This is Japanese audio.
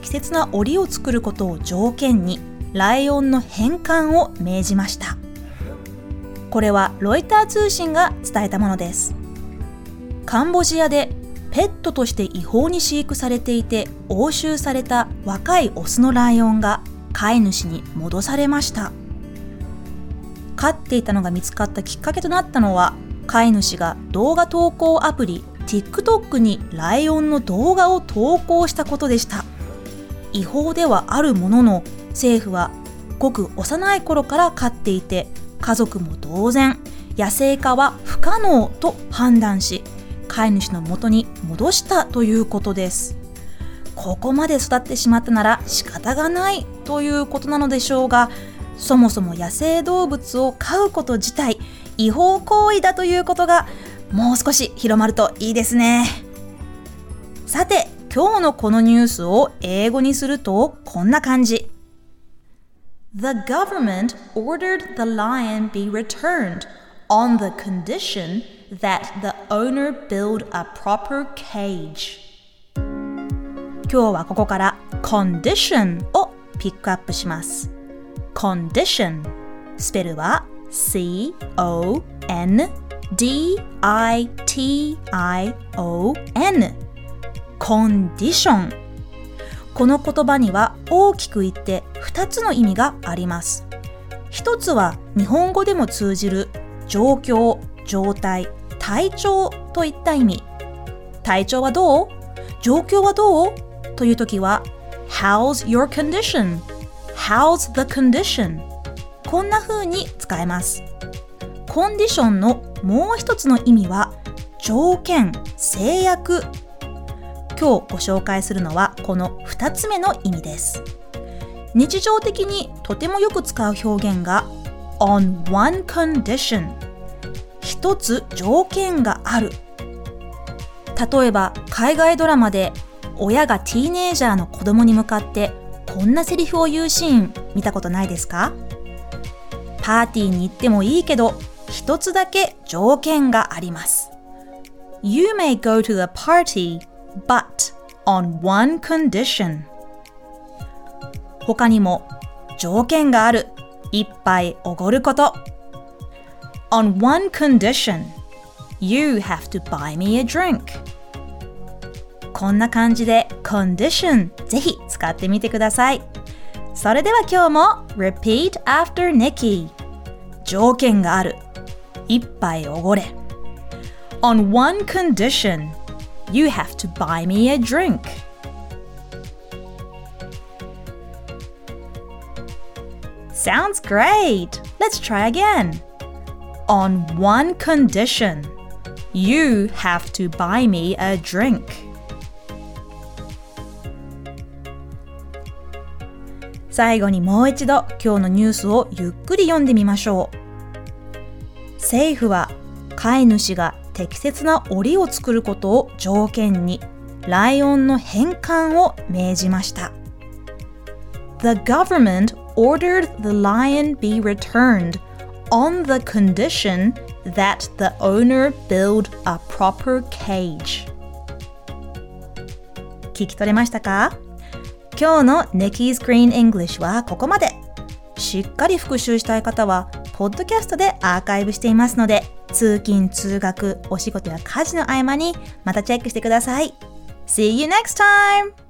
適切な檻を作ることを条件にライオンの返還を命じました。これはロイター通信が伝えたものです。カンボジアでペットとして違法に飼育されていて押収された若いオスのライオンが飼い主に戻されました飼っていたのが見つかったきっかけとなったのは飼い主が動画投稿アプリ TikTok にライオンの動画を投稿したことでした違法ではあるものの政府はごく幼い頃から飼っていて家族も同然野生化は不可能と判断し飼い主の元に戻したということです。ここまで育ってしまったなら仕方がないということなのでしょうがそもそも野生動物を飼うこと自体違法行為だということがもう少し広まるといいですね。さて今日のこのニュースを英語にするとこんな感じ The government ordered the lion be returned on the condition that the owner build a proper cage 今日はここから condition をピックアップします condition スペルは c-o-n-d-i-t-i-o-n condition. この言葉には大きく言って2つの意味があります。一つは日本語でも通じる状況、状態、体調といった意味。体調はどう？状況はどう？という時は How's your condition? How's the condition? こんな風に使えます。コンディションのもう一つの意味は条件、制約。今日ご紹介するのはこの2つ目の意味です。日常的にとてもよく使う表現が on one condition 一つ条件がある。例えば海外ドラマで親がティーネイジャーの子供に向かってこんなセリフを言うシーン見たことないですか？パーティーに行ってもいいけど一つだけ条件があります。You may go to the party but on one condition 他にも条件がある一杯おごること On one condition You have to buy me a drink こんな感じで condition ぜひ使ってみてくださいそれでは今日も Repeat after Nikki 条件がある一杯おごれ On one condition You have to buy me a drink Sounds great! Let's try again. On one condition, you have to buy me a drink. 最後にもう一度今日のニュースをゆっくり読んでみましょう。政府は飼い主が適切な檻を作ることを条件にライオンの返還を命じました。The government ordered the lion be returned on the condition that the owner build a proper cage. 聞き取れましたか今日の Nikki's Green English はここまで。しっかり復習したい方は、ポッドキャストでアーカイブしていますので、通勤・通学、お仕事や家事の合間にまたチェックしてください。See you next time!